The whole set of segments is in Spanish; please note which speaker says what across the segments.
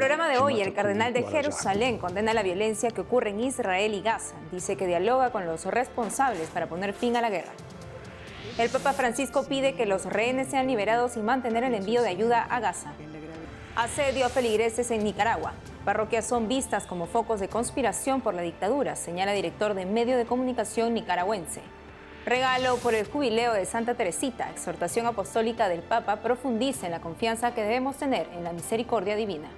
Speaker 1: el programa de hoy, el cardenal de Jerusalén condena la violencia que ocurre en Israel y Gaza. Dice que dialoga con los responsables para poner fin a la guerra. El Papa Francisco pide que los rehenes sean liberados y mantener el envío de ayuda a Gaza. Asedio a feligreses en Nicaragua. Parroquias son vistas como focos de conspiración por la dictadura, señala director de medio de comunicación nicaragüense. Regalo por el jubileo de Santa Teresita, exhortación apostólica del Papa profundiza en la confianza que debemos tener en la misericordia divina.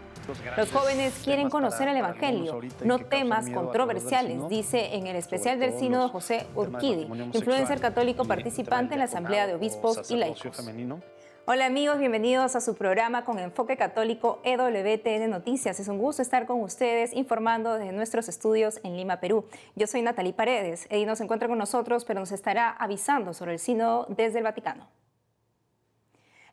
Speaker 1: Los jóvenes quieren conocer el Evangelio, no temas controversiales, dice en el especial del sínodo José Urquidi, influencer católico participante en la Asamblea de Obispos y Laicos. Hola amigos, bienvenidos a su programa con enfoque católico EWTN Noticias. Es un gusto estar con ustedes informando desde nuestros estudios en Lima, Perú. Yo soy Natalie Paredes. Eddie no se encuentra con nosotros, pero nos estará avisando sobre el sínodo desde el Vaticano.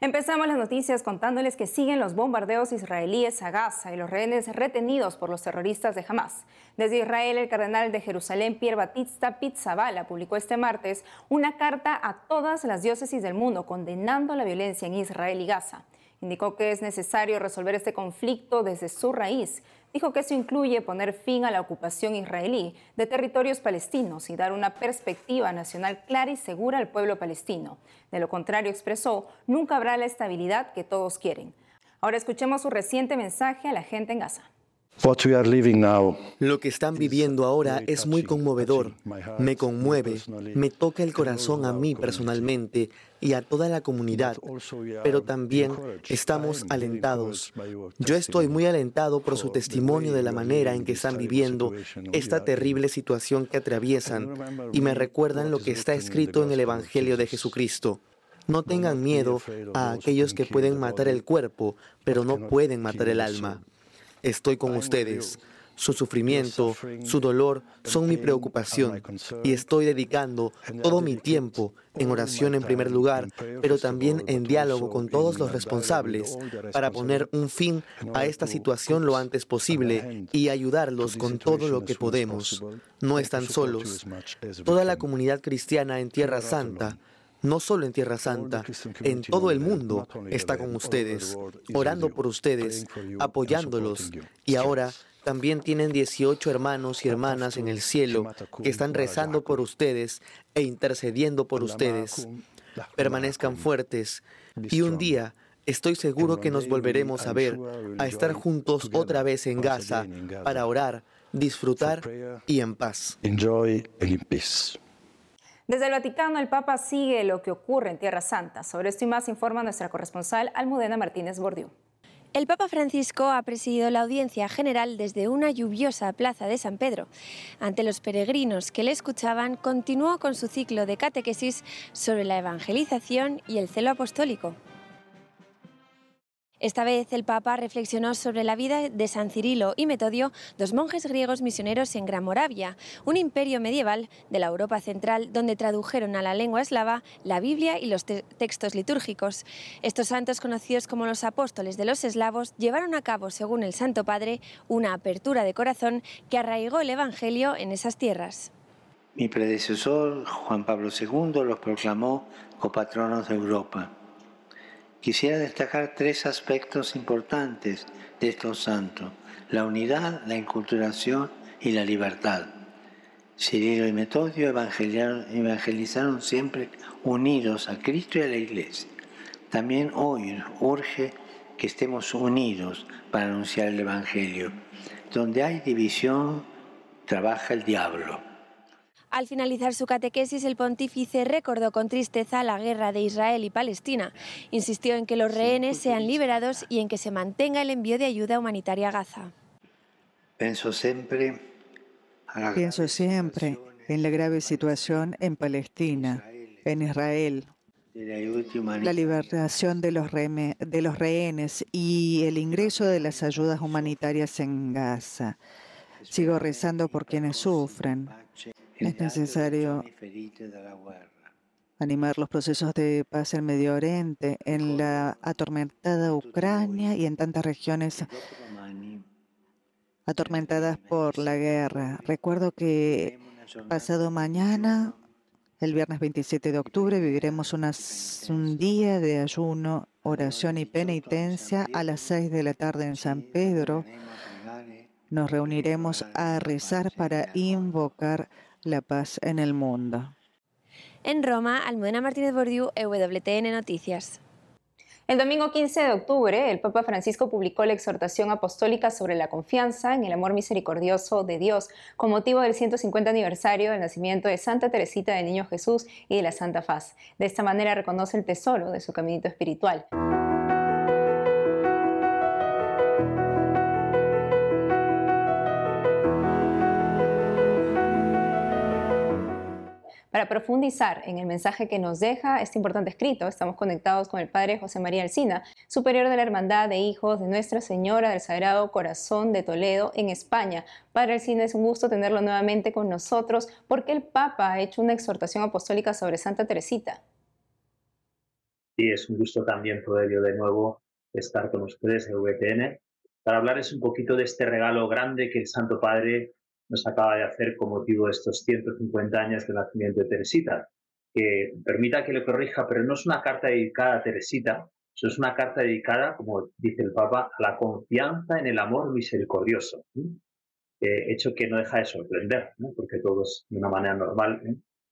Speaker 1: Empezamos las noticias contándoles que siguen los bombardeos israelíes a Gaza y los rehenes retenidos por los terroristas de Hamas. Desde Israel, el cardenal de Jerusalén, Pierre Batista Pizzabala, publicó este martes una carta a todas las diócesis del mundo condenando la violencia en Israel y Gaza. Indicó que es necesario resolver este conflicto desde su raíz dijo que eso incluye poner fin a la ocupación israelí de territorios palestinos y dar una perspectiva nacional clara y segura al pueblo palestino. De lo contrario, expresó, nunca habrá la estabilidad que todos quieren. Ahora escuchemos su reciente mensaje a la gente en Gaza.
Speaker 2: Lo que están viviendo ahora es muy conmovedor, me conmueve, me toca el corazón a mí personalmente y a toda la comunidad, pero también estamos alentados. Yo estoy muy alentado por su testimonio de la manera en que están viviendo esta terrible situación que atraviesan y me recuerdan lo que está escrito en el Evangelio de Jesucristo. No tengan miedo a aquellos que pueden matar el cuerpo, pero no pueden matar el alma. Estoy con ustedes. Su sufrimiento, su dolor son mi preocupación y estoy dedicando todo mi tiempo en oración en primer lugar, pero también en diálogo con todos los responsables para poner un fin a esta situación lo antes posible y ayudarlos con todo lo que podemos. No están solos. Toda la comunidad cristiana en Tierra Santa no solo en Tierra Santa, en todo el mundo está con ustedes, orando por ustedes, apoyándolos. Y ahora también tienen 18 hermanos y hermanas en el cielo que están rezando por ustedes e intercediendo por ustedes. Permanezcan fuertes. Y un día estoy seguro que nos volveremos a ver, a estar juntos otra vez en Gaza para orar, disfrutar y en paz.
Speaker 1: Desde el Vaticano, el Papa sigue lo que ocurre en Tierra Santa. Sobre esto y más informa nuestra corresponsal Almudena Martínez Bordiú.
Speaker 3: El Papa Francisco ha presidido la audiencia general desde una lluviosa plaza de San Pedro. Ante los peregrinos que le escuchaban, continuó con su ciclo de catequesis sobre la evangelización y el celo apostólico. Esta vez el Papa reflexionó sobre la vida de San Cirilo y Metodio, dos monjes griegos misioneros en Gran Moravia, un imperio medieval de la Europa central donde tradujeron a la lengua eslava la Biblia y los textos litúrgicos. Estos santos, conocidos como los apóstoles de los eslavos, llevaron a cabo, según el Santo Padre, una apertura de corazón que arraigó el Evangelio en esas tierras.
Speaker 4: Mi predecesor, Juan Pablo II, los proclamó copatronos de Europa Quisiera destacar tres aspectos importantes de estos santos, la unidad, la inculturación y la libertad. Cirilo y Metodio evangelizaron siempre unidos a Cristo y a la Iglesia. También hoy urge que estemos unidos para anunciar el Evangelio. Donde hay división, trabaja el diablo.
Speaker 3: Al finalizar su catequesis, el pontífice recordó con tristeza la guerra de Israel y Palestina. Insistió en que los rehenes sean liberados y en que se mantenga el envío de ayuda humanitaria a Gaza.
Speaker 4: Pienso siempre,
Speaker 5: Pienso siempre en la grave situación en Palestina, en Israel, la liberación de los, de los rehenes y el ingreso de las ayudas humanitarias en Gaza. Sigo rezando por quienes sufren. Es necesario animar los procesos de paz en Medio Oriente, en la atormentada Ucrania y en tantas regiones atormentadas por la guerra. Recuerdo que pasado mañana El viernes 27 de octubre viviremos un día de ayuno, oración y penitencia a las 6 de la tarde en San Pedro. Nos reuniremos a rezar para invocar la paz en el mundo.
Speaker 3: En Roma, Almudena Martínez Bordiú, EWTN Noticias.
Speaker 1: El domingo 15 de octubre, el Papa Francisco publicó la exhortación apostólica sobre la confianza en el amor misericordioso de Dios con motivo del 150 aniversario del nacimiento de Santa Teresita del Niño Jesús y de la Santa Faz. De esta manera reconoce el tesoro de su caminito espiritual. Para profundizar en el mensaje que nos deja este importante escrito, estamos conectados con el Padre José María Alcina, superior de la Hermandad de Hijos de Nuestra Señora del Sagrado Corazón de Toledo en España. Padre Alcina, es un gusto tenerlo nuevamente con nosotros porque el Papa ha hecho una exhortación apostólica sobre Santa Teresita.
Speaker 6: Sí, es un gusto también poder yo de nuevo estar con ustedes en VTN para hablarles un poquito de este regalo grande que el Santo Padre nos acaba de hacer con motivo de estos 150 años del nacimiento de Teresita, que permita que lo corrija, pero no es una carta dedicada a Teresita, es una carta dedicada, como dice el Papa, a la confianza en el amor misericordioso, hecho que no deja de sorprender, porque todos de una manera normal,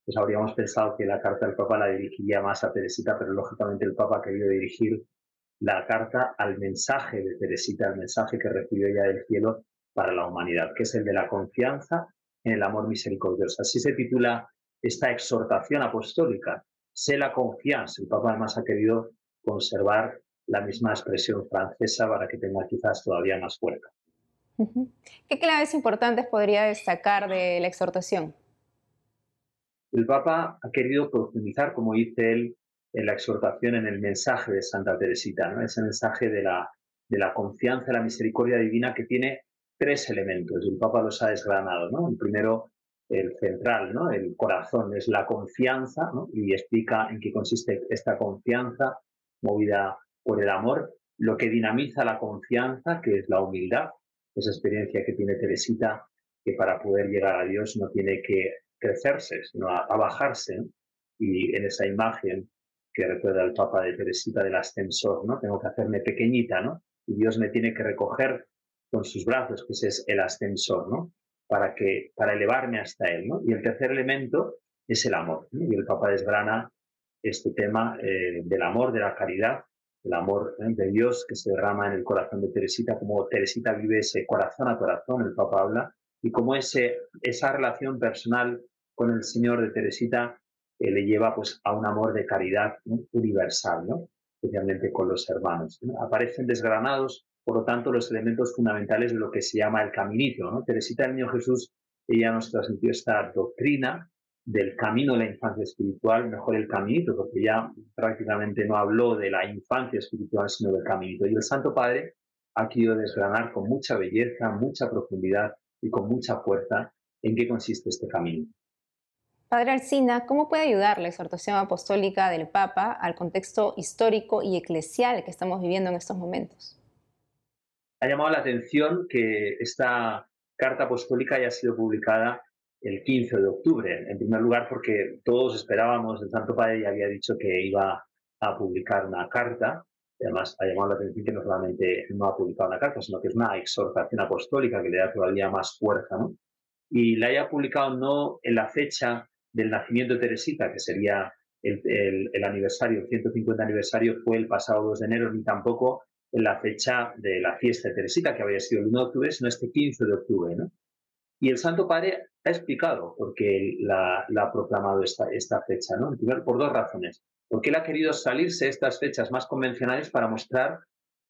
Speaker 6: pues habríamos pensado que la carta del Papa la dirigiría más a Teresita, pero lógicamente el Papa ha querido dirigir la carta al mensaje de Teresita, al mensaje que recibió ella del cielo para la humanidad, que es el de la confianza en el amor misericordioso. Así se titula esta exhortación apostólica, sé la confianza. El Papa además ha querido conservar la misma expresión francesa para que tenga quizás todavía más fuerza.
Speaker 1: ¿Qué claves importantes podría destacar de la exhortación?
Speaker 6: El Papa ha querido profundizar, como dice él, en la exhortación, en el mensaje de Santa Teresita, ¿no? ese mensaje de la, de la confianza, la misericordia divina que tiene tres elementos y el Papa los ha desgranado. ¿no? El primero, el central, ¿no? el corazón, es la confianza y explica en qué consiste esta confianza movida por el amor, lo que dinamiza la confianza, que es la humildad, esa experiencia que tiene Teresita, que para poder llegar a Dios no tiene que crecerse, sino a, bajarse. Y en esa imagen que recuerda el Papa de Teresita del ascensor, ¿no? Tengo que hacerme pequeñita, ¿no? Y Dios me tiene que recoger con sus brazos, que ese es el ascensor, ¿no? Para, que, para elevarme hasta él, ¿no? Y el tercer elemento es el amor. Y el Papa desgrana este tema eh, del amor, de la caridad, el amor ¿eh? de Dios que se derrama en el corazón de Teresita, como Teresita vive ese corazón a corazón, el Papa habla, y como ese, esa relación personal con el Señor de Teresita eh, le lleva pues, a un amor de caridad universal, ¿no? especialmente con los hermanos. Aparecen desgranados por lo tanto, los elementos fundamentales de lo que se llama el caminito. ¿no? Teresita del Niño Jesús, ella nos transmitió esta doctrina del camino de la infancia espiritual, mejor el caminito, porque ya prácticamente no habló de la infancia espiritual, sino del caminito. Y el Santo Padre ha querido desgranar con mucha belleza, mucha profundidad y con mucha fuerza en qué consiste este camino.
Speaker 1: Padre Alcina, ¿cómo puede ayudar la exhortación apostólica del Papa al contexto histórico y eclesial que estamos viviendo en estos momentos?
Speaker 6: Ha llamado la atención que esta carta apostólica haya sido publicada el 15 de octubre. En primer lugar, porque todos esperábamos, el Santo Padre ya había dicho que iba a publicar una carta. Además, ha llamado la atención que no solamente no ha publicado una carta, sino que es una exhortación apostólica que le da todavía más fuerza. ¿no? Y la haya publicado no en la fecha del nacimiento de Teresita, que sería el, el, el aniversario, el 150 aniversario, fue el pasado 2 de enero, ni tampoco la fecha de la fiesta de Teresita, que había sido el 1 de octubre, sino este 15 de octubre. ¿no? Y el Santo Padre ha explicado por qué la, ha proclamado esta, esta fecha, ¿no? En primer, por dos razones. Porque él ha querido salirse de estas fechas más convencionales para mostrar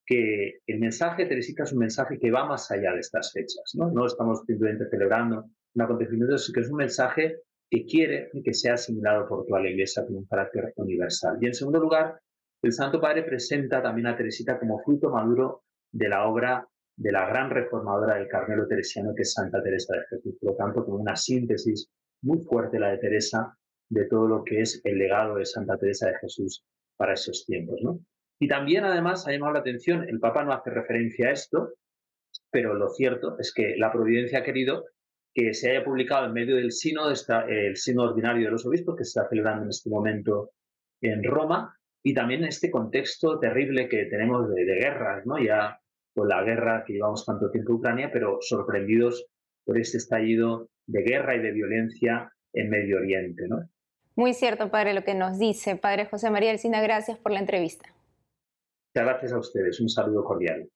Speaker 6: que el mensaje de Teresita es un mensaje que va más allá de estas fechas. No, no estamos simplemente celebrando un acontecimiento, sino que es un mensaje que quiere que sea asimilado por toda la Iglesia con un carácter universal. Y en segundo lugar, el Santo Padre presenta también a Teresita como fruto maduro de la obra de la gran reformadora del Carmelo teresiano que es Santa Teresa de Jesús. Por lo tanto, como una síntesis muy fuerte la de Teresa de todo lo que es el legado de Santa Teresa de Jesús para esos tiempos. ¿no? Y también, además, ha llamado la atención, el Papa no hace referencia a esto, pero lo cierto es que la providencia ha querido que se haya publicado en medio del sínodo, el sínodo ordinario de los obispos, que se está celebrando en este momento en Roma, y también en este contexto terrible que tenemos de, de guerras, ¿no? ya con la guerra que llevamos tanto tiempo en Ucrania, pero sorprendidos por este estallido de guerra y de violencia en Medio Oriente. ¿no?
Speaker 1: Muy cierto, padre, lo que nos dice. Padre José María Elcina, gracias por la entrevista.
Speaker 6: Muchas gracias a ustedes. Un saludo cordial.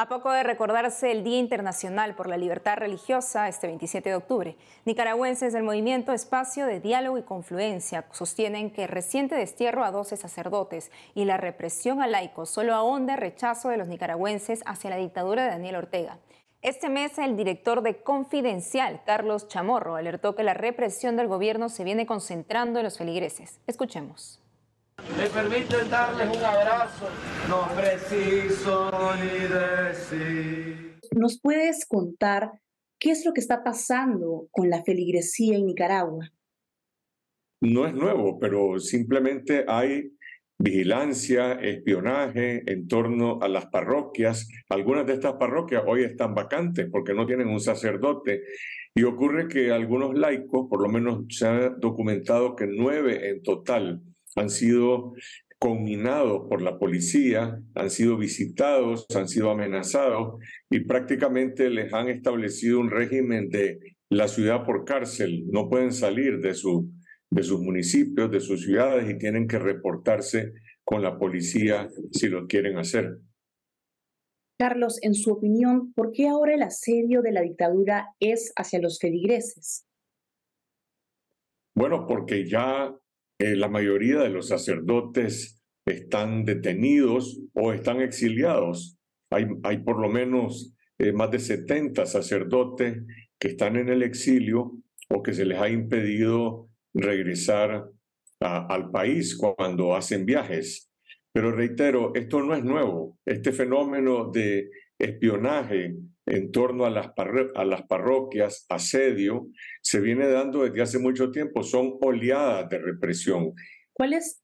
Speaker 1: A poco de recordarse el Día Internacional por la Libertad Religiosa este 27 de octubre, nicaragüenses del movimiento Espacio de Diálogo y Confluencia sostienen que reciente destierro a 12 sacerdotes y la represión a laicos solo ahonda el rechazo de los nicaragüenses hacia la dictadura de Daniel Ortega. Este mes, el director de Confidencial, Carlos Chamorro, alertó que la represión del gobierno se viene concentrando en los feligreses. Escuchemos.
Speaker 7: Me permiten darles un abrazo, no preciso ni decir.
Speaker 8: ¿Nos puedes contar qué es lo que está pasando con la feligresía en Nicaragua?
Speaker 9: No es nuevo, pero simplemente hay vigilancia, espionaje en torno a las parroquias. Algunas de estas parroquias hoy están vacantes porque no tienen un sacerdote. Y ocurre que algunos laicos, por lo menos se ha documentado que nueve en total, han sido conminados por la policía, han sido visitados, han sido amenazados y prácticamente les han establecido un régimen de la ciudad por cárcel. No pueden salir de, su, de sus municipios, de sus ciudades y tienen que reportarse con la policía si lo quieren hacer.
Speaker 8: Carlos, en su opinión, ¿por qué ahora el asedio de la dictadura es hacia los feligreses?
Speaker 9: Bueno, porque ya eh, la mayoría de los sacerdotes están detenidos o están exiliados. Hay, hay por lo menos eh, más de 70 sacerdotes que están en el exilio o que se les ha impedido regresar al país cuando hacen viajes. Pero reitero, esto no es nuevo. Este fenómeno de espionaje en torno a las, a las parroquias, asedio, se viene dando desde hace mucho tiempo, son oleadas de represión.
Speaker 8: ¿Cuál es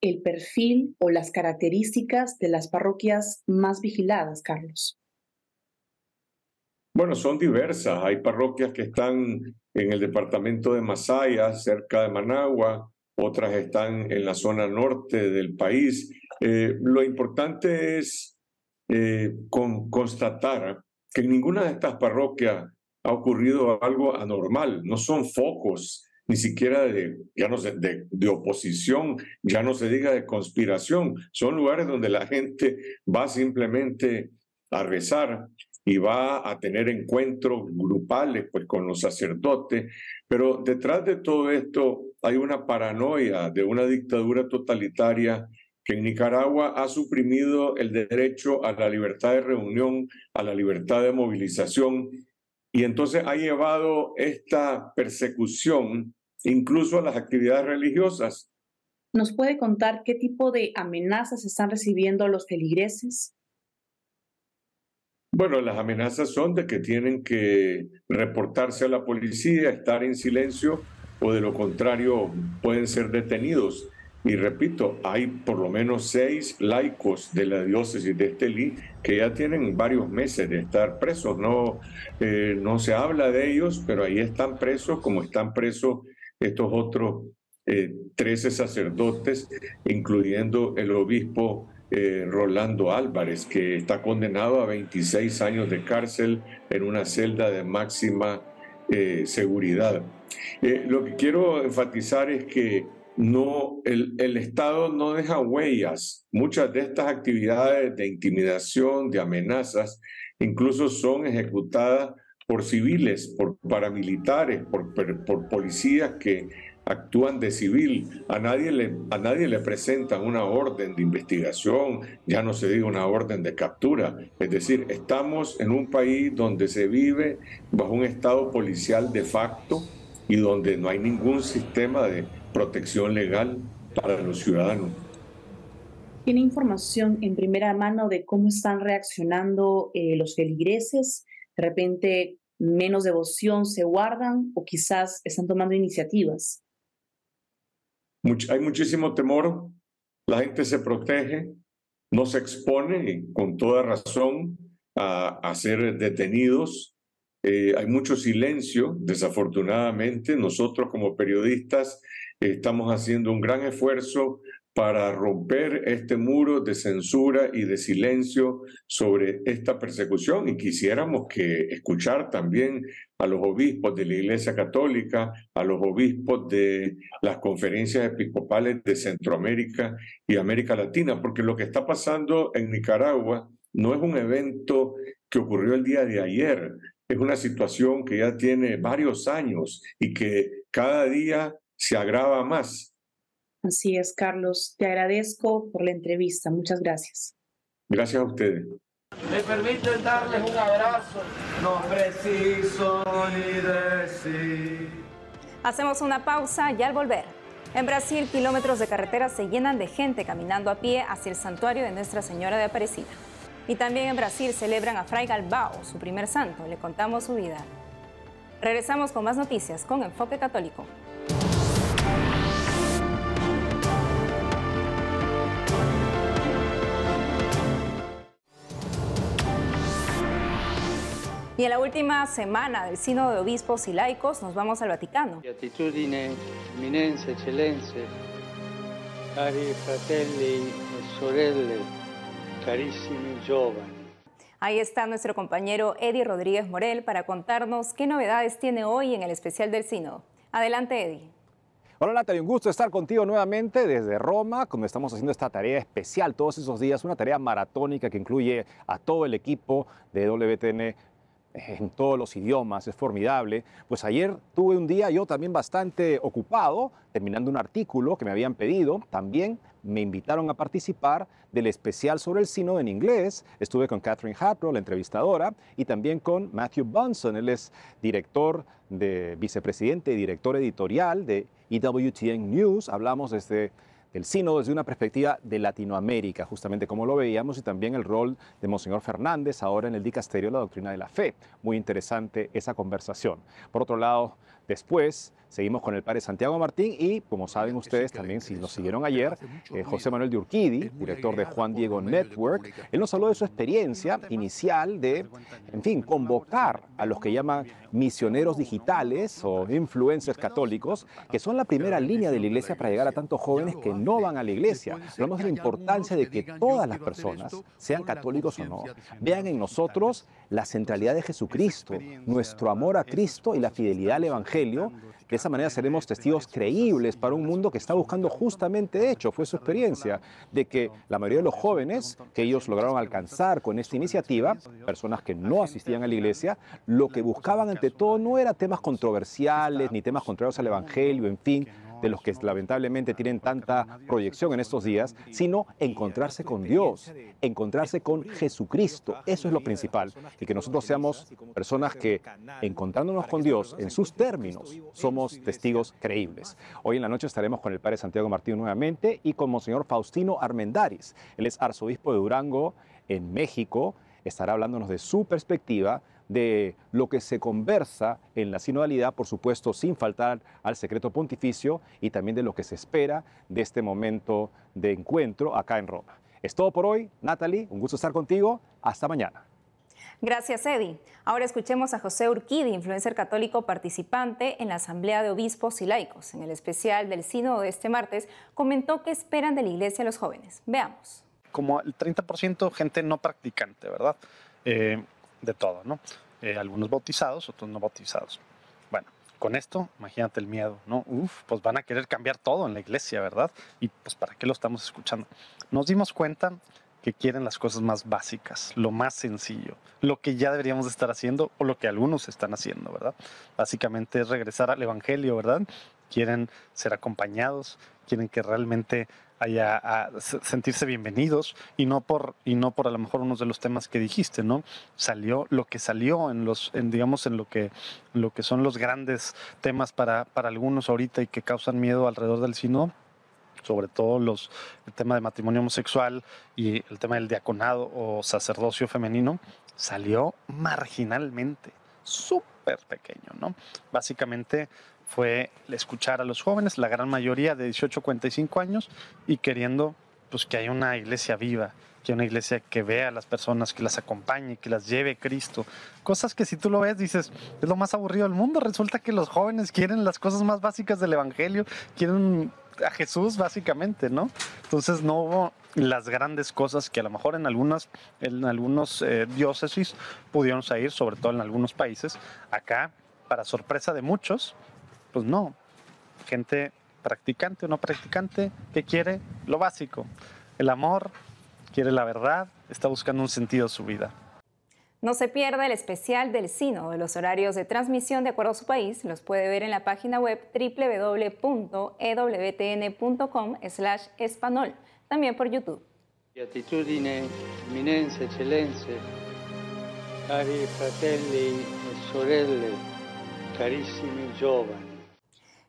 Speaker 8: el perfil o las características de las parroquias más vigiladas, Carlos?
Speaker 9: Bueno, son diversas. Hay parroquias que están en el departamento de Masaya, cerca de Managua, otras están en la zona norte del país. Eh, lo importante es eh, con, constatar que en ninguna de estas parroquias ha ocurrido algo anormal, no son focos ni siquiera de, ya no de, de, oposición, ya no se diga de conspiración, son lugares donde la gente va simplemente a rezar y va a tener encuentros grupales pues con los sacerdotes, pero detrás de todo esto hay una paranoia de una dictadura totalitaria que en Nicaragua ha suprimido el derecho a la libertad de reunión, a la libertad de movilización, y entonces ha llevado esta persecución incluso a las actividades religiosas.
Speaker 8: ¿Nos puede contar qué tipo de amenazas están recibiendo los feligreses?
Speaker 9: Bueno, las amenazas son de que tienen que reportarse a la policía, estar en silencio o de lo contrario pueden ser detenidos. Y repito, hay por lo menos seis laicos de la diócesis de Estelí que ya tienen varios meses de estar presos. No, eh, no se habla de ellos, pero ahí están presos como están presos estos otros eh, 13 sacerdotes, incluyendo el obispo eh, Rolando Álvarez, que está condenado a 26 años de cárcel en una celda de máxima eh, seguridad. lo que quiero enfatizar es que no, el, el, Estado no deja huellas. Muchas de estas actividades de intimidación, de amenazas, incluso son ejecutadas por civiles, por paramilitares, por, por, policías que actúan de civil. A nadie, le, a nadie le presentan una orden de investigación, ya no se diga una orden de captura. Es decir, estamos en un país donde se vive bajo un Estado policial de facto y donde no hay ningún sistema de protección legal para los ciudadanos.
Speaker 8: ¿Tiene información en primera mano de cómo están reaccionando eh, los feligreses? ¿De repente menos devoción se guardan o quizás están tomando iniciativas?
Speaker 9: hay muchísimo temor, la gente se protege, no se expone con toda razón a, a ser detenidos. Eh, hay mucho silencio, desafortunadamente. Nosotros como periodistas estamos haciendo un gran esfuerzo para romper este muro de censura y de silencio sobre esta persecución y quisiéramos que escuchar también a los obispos de la Iglesia Católica, a los obispos de las conferencias episcopales de Centroamérica y América Latina, porque lo que está pasando en Nicaragua no es un evento que ocurrió el día de ayer, es una situación que ya tiene varios años y que cada día se agrava más.
Speaker 8: Así es, Carlos. Te agradezco por la entrevista. Muchas gracias.
Speaker 9: Gracias a ustedes.
Speaker 7: Me permiten darles un abrazo. No preciso ni decir.
Speaker 1: Hacemos una pausa y al volver. En Brasil, kilómetros de carretera se llenan de gente caminando a pie hacia el santuario de Nuestra Señora de Aparecida. Y también en Brasil celebran a Fray Galbao, su primer santo. Le contamos su vida. Regresamos con más noticias con Enfoque Católico. Y en la última semana del Sínodo de Obispos y Laicos nos vamos al Vaticano.
Speaker 10: Beatitudine, eminenza, eccellenze, cari fratelli e sorelle, carissimi giovani.
Speaker 1: Ahí está nuestro compañero Eddie Rodríguez Morel para contarnos qué novedades tiene hoy en el especial del Sínodo. Adelante, Eddie.
Speaker 11: Hola Natalia, un gusto estar contigo nuevamente desde Roma, como estamos haciendo esta tarea especial todos esos días, una tarea maratónica que incluye a todo el equipo de WTN en todos los idiomas, es formidable. Pues ayer tuve un día yo también bastante ocupado, terminando un artículo que me habían pedido. También me invitaron a participar del especial sobre el sino en inglés. Estuve con Catherine Hartrow, la entrevistadora, y también con Matthew Bunson. Él es director de vicepresidente y director editorial de EWTN News. Hablamos desde el sínodo desde una perspectiva de Latinoamérica, justamente como lo veíamos, y también el rol de Monseñor Fernández ahora en el dicasterio de la doctrina de la fe. Muy interesante esa conversación. Por otro lado, después Seguimos con el padre Santiago Martín y, como saben ustedes también, si nos siguieron ayer, eh, José Manuel de Urquidi, director de Juan Diego Network, él nos habló de su experiencia inicial de, en fin, convocar a los que llaman misioneros digitales o influencers católicos, que son la primera línea de la iglesia para llegar a tantos jóvenes que no van a la iglesia. Hablamos de la importancia de que todas las personas, sean católicos o no, vean en nosotros la centralidad de Jesucristo, nuestro amor a Cristo y la fidelidad al Evangelio de esa manera seremos testigos creíbles para un mundo que está buscando justamente de hecho, fue su experiencia, de que la mayoría de los jóvenes que ellos lograron alcanzar con esta iniciativa, personas que no asistían a la iglesia, lo que buscaban ante todo no era temas controversiales ni temas contrarios al Evangelio, en fin, de los que lamentablemente tienen tanta proyección en estos días, sino encontrarse con Dios, encontrarse con Jesucristo. Eso es lo principal. Y que nosotros seamos personas que, encontrándonos con Dios en sus términos, somos testigos creíbles. Hoy en la noche estaremos con el Padre Santiago Martín nuevamente y con Monseñor Faustino Armendaris. Él es arzobispo de Durango en México. Estará hablándonos de su perspectiva de lo que se conversa en la sinodalidad, por supuesto, sin faltar al secreto pontificio y también de lo que se espera de este momento de encuentro acá en Roma. Es todo por hoy. Natalie, un gusto estar contigo. Hasta mañana.
Speaker 1: Gracias, Eddie. Ahora escuchemos a José Urquidi, influencer católico participante en la Asamblea de Obispos y Laicos. En el especial del Sínodo de este martes, comentó qué esperan de la Iglesia los jóvenes. Veamos.
Speaker 12: Como el 30% gente no practicante, ¿verdad? Eh, de todo, ¿no? Eh, algunos bautizados, otros no bautizados. Bueno, con esto, imagínate el miedo, ¿no? Uf, pues van a querer cambiar todo en la iglesia, ¿verdad? Y pues ¿para qué lo estamos escuchando? Nos dimos cuenta que quieren las cosas más básicas, lo más sencillo, lo que ya deberíamos estar haciendo o lo que algunos están haciendo, ¿verdad? Básicamente es regresar al Evangelio, ¿verdad? Quieren ser acompañados, quieren que realmente a, sentirse bienvenidos y no por y no por a lo mejor unos de los temas que dijiste, ¿no? Salió lo que salió en los en, digamos en lo que lo que son los grandes temas para para algunos ahorita y que causan miedo alrededor del sino sobre todo los, el tema de matrimonio homosexual y el tema del diaconado o sacerdocio femenino, salió marginalmente, súper pequeño, ¿no? Básicamente fue escuchar a los jóvenes, la gran mayoría de 18 a 45 años, y queriendo pues, que haya una iglesia viva, que haya una iglesia que vea a las personas, que las acompañe, que las lleve Cristo. Cosas que si tú lo ves dices, es lo más aburrido del mundo. Resulta que los jóvenes quieren las cosas más básicas del Evangelio, quieren a Jesús básicamente, ¿no? Entonces no hubo las grandes cosas que a lo mejor en algunas en algunos eh, diócesis pudieron salir, sobre todo en algunos países. Acá, para sorpresa de muchos, pues no. Gente practicante o no practicante que quiere lo básico, el amor, quiere la verdad, está buscando un sentido a su vida.
Speaker 1: No se pierda el especial del Sino de los horarios de transmisión de acuerdo a su país. Los puede ver en la página web www.ewtn.com/espanol, también por YouTube.
Speaker 10: Beatitudine, eminenze, eccellenze, cari fratelli e sorelle, carissimi giovani.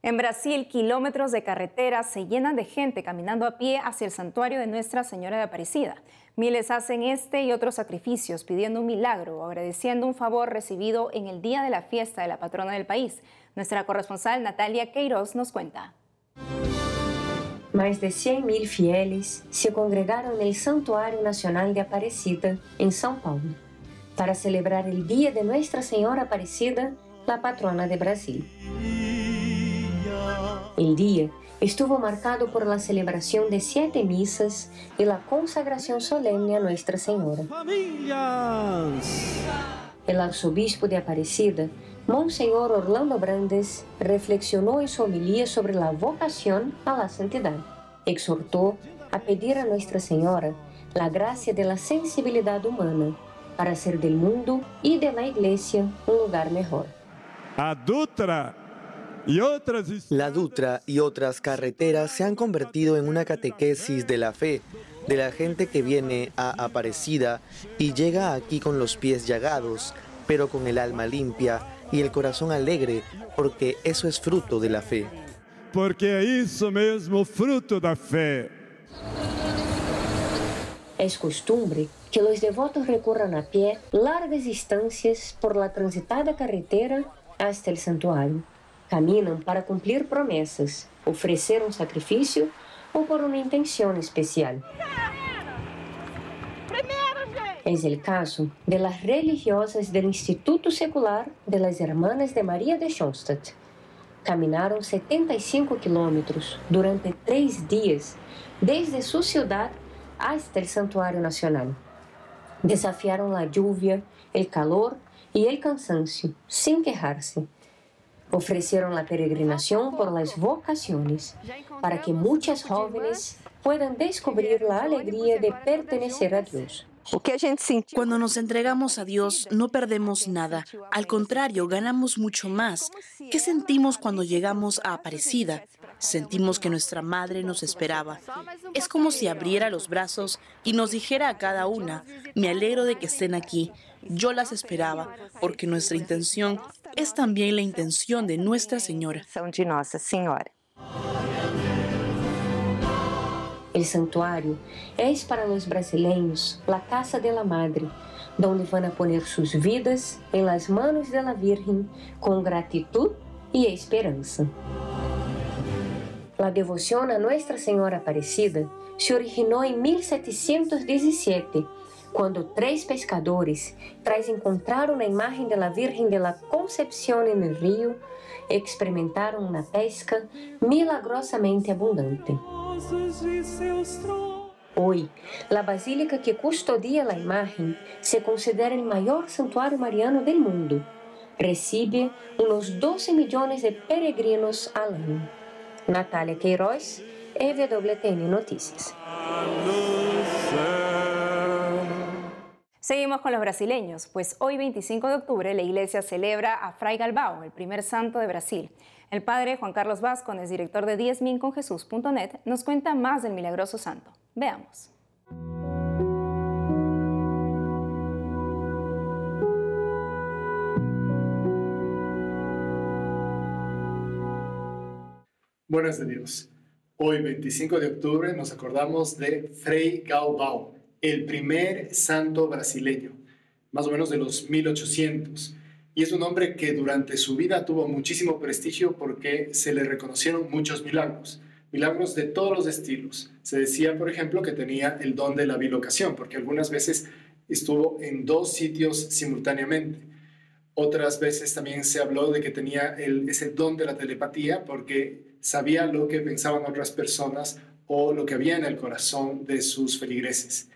Speaker 1: En Brasil, kilómetros de carreteras se llenan de gente caminando a pie hacia el santuario de Nuestra Señora de Aparecida. Miles hacen este y otros sacrificios pidiendo un milagro o agradeciendo un favor recibido en el día de la fiesta de la patrona del país. Nuestra corresponsal Natalia Queiroz nos cuenta.
Speaker 13: Mais de 100.000 fieles se congregaram no Santuário Nacional de Aparecida, em São Paulo, para celebrar o Dia de Nuestra Senhora Aparecida, a patrona de Brasil. O dia estuvo marcado por la celebración de siete misas y la consagración solemne a Nuestra Señora. El arzobispo de Aparecida, Monseñor Orlando Brandes, reflexionó en su homilía sobre la vocación a la santidad. Exhortó a pedir a Nuestra Señora la gracia de la sensibilidad humana para hacer del mundo y de la Iglesia un lugar mejor.
Speaker 14: A Dutra
Speaker 2: la Dutra y otras carreteras se han convertido en una catequesis de la fe de la gente que viene a Aparecida y llega aquí con los pies llagados, pero con el alma limpia y el corazón alegre, porque eso es fruto de la fe.
Speaker 14: Porque eso mismo fruto de la fe.
Speaker 13: Es costumbre que los devotos recorran a pie largas distancias por la transitada carretera hasta el santuario. Caminam para cumprir promessas, oferecer um sacrifício ou por uma intenção especial. É o caso de las religiosas do Instituto Secular de las Hermanas de Maria de Schoenstatt. Caminaram 75 quilômetros durante três dias, desde sua cidade até o Santuário Nacional. Desafiaram a lluvia, o calor e o cansancio, sem quejar-se Ofrecieron la peregrinación por las vocaciones para que muchas jóvenes puedan descubrir la alegría de pertenecer a Dios.
Speaker 15: Cuando nos entregamos a Dios no perdemos nada, al contrario, ganamos mucho más. ¿Qué sentimos cuando llegamos a Aparecida? Sentimos que nuestra madre nos esperaba. Es como si abriera los brazos y nos dijera a cada una, me alegro de que estén aquí, yo las esperaba, porque nuestra intención es también la intención de Nuestra Señora.
Speaker 13: El santuario es para los brasileños la casa de la madre, donde van a poner sus vidas en las manos de la Virgen con gratitud y esperanza. La devoción a Nuestra Señora Aparecida se originó en 1717 quando três pescadores, tras encontraram a imagem da Virgem de la Concepción el río, experimentaram uma pesca milagrosamente abundante. Hoy, a basílica que custodia a imagem se considera o maior santuário mariano do mundo. Recebe uns 12 milhões de peregrinos al ano. Natália Queiroz, EWTN Notícias.
Speaker 1: Seguimos con los brasileños, pues hoy 25 de octubre la iglesia celebra a Fray Galbao, el primer santo de Brasil. El padre Juan Carlos Vázquez, director de diezminconjesús.net, nos cuenta más del milagroso santo. Veamos.
Speaker 16: Buenos días. Hoy, 25 de octubre, nos acordamos de Frei Galbao, el primer santo brasileño, más o menos de los 1800. Y es un hombre que durante su vida tuvo muchísimo prestigio porque se le reconocieron muchos milagros, milagros de todos los estilos. Se decía, por ejemplo, que tenía el don de la bilocación, porque algunas veces estuvo en dos sitios simultáneamente. Otras veces también se habló de que tenía ese don de la telepatía porque sabía lo que pensaban otras personas o lo que había en el corazón de sus feligreses.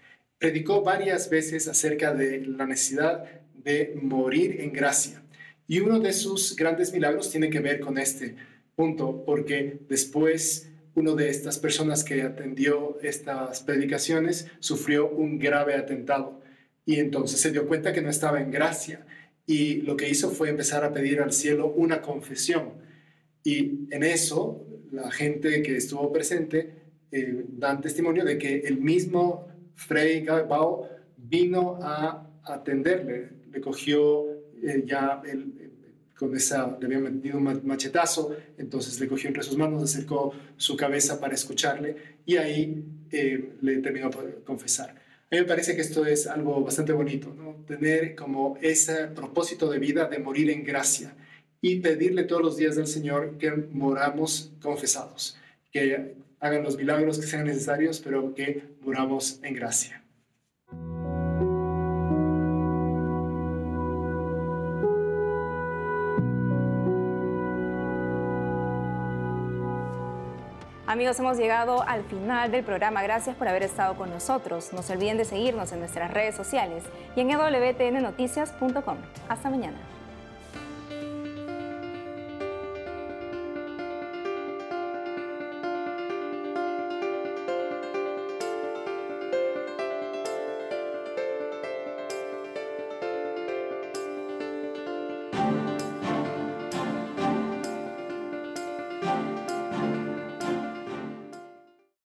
Speaker 16: Predicó varias veces acerca de la necesidad de morir en gracia. Y uno de sus grandes milagros tiene que ver con este punto, porque después uno de estas personas que atendió estas predicaciones sufrió un grave atentado y entonces se dio cuenta que no estaba en gracia y lo que hizo fue empezar a pedir al cielo una confesión. Y en eso la gente que estuvo presente eh, dan testimonio de que el mismo Frei Bao vino a atenderle, le cogió eh, ya el, con esa, le había metido un machetazo, entonces le cogió entre sus manos, acercó su cabeza para escucharle y ahí eh, le terminó por confesar. A mí me parece que esto es algo bastante bonito, ¿no? tener como ese propósito de vida de morir en gracia y pedirle todos los días al Señor que moramos confesados, que hagan los milagros que sean necesarios, pero que moramos en gracia.
Speaker 1: Amigos, hemos llegado al final del programa. Gracias por haber estado con nosotros. No se olviden de seguirnos en nuestras redes sociales y en wtnnoticias.com. Hasta mañana.